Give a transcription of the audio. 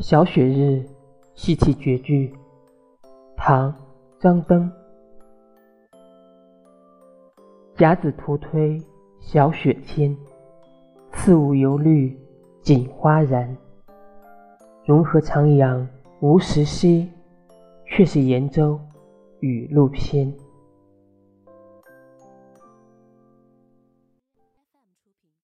小雪日，戏气绝句。唐·张灯。甲子图推小雪天，次午犹绿锦花然。融合徜徉无时息，却是严州雨露偏。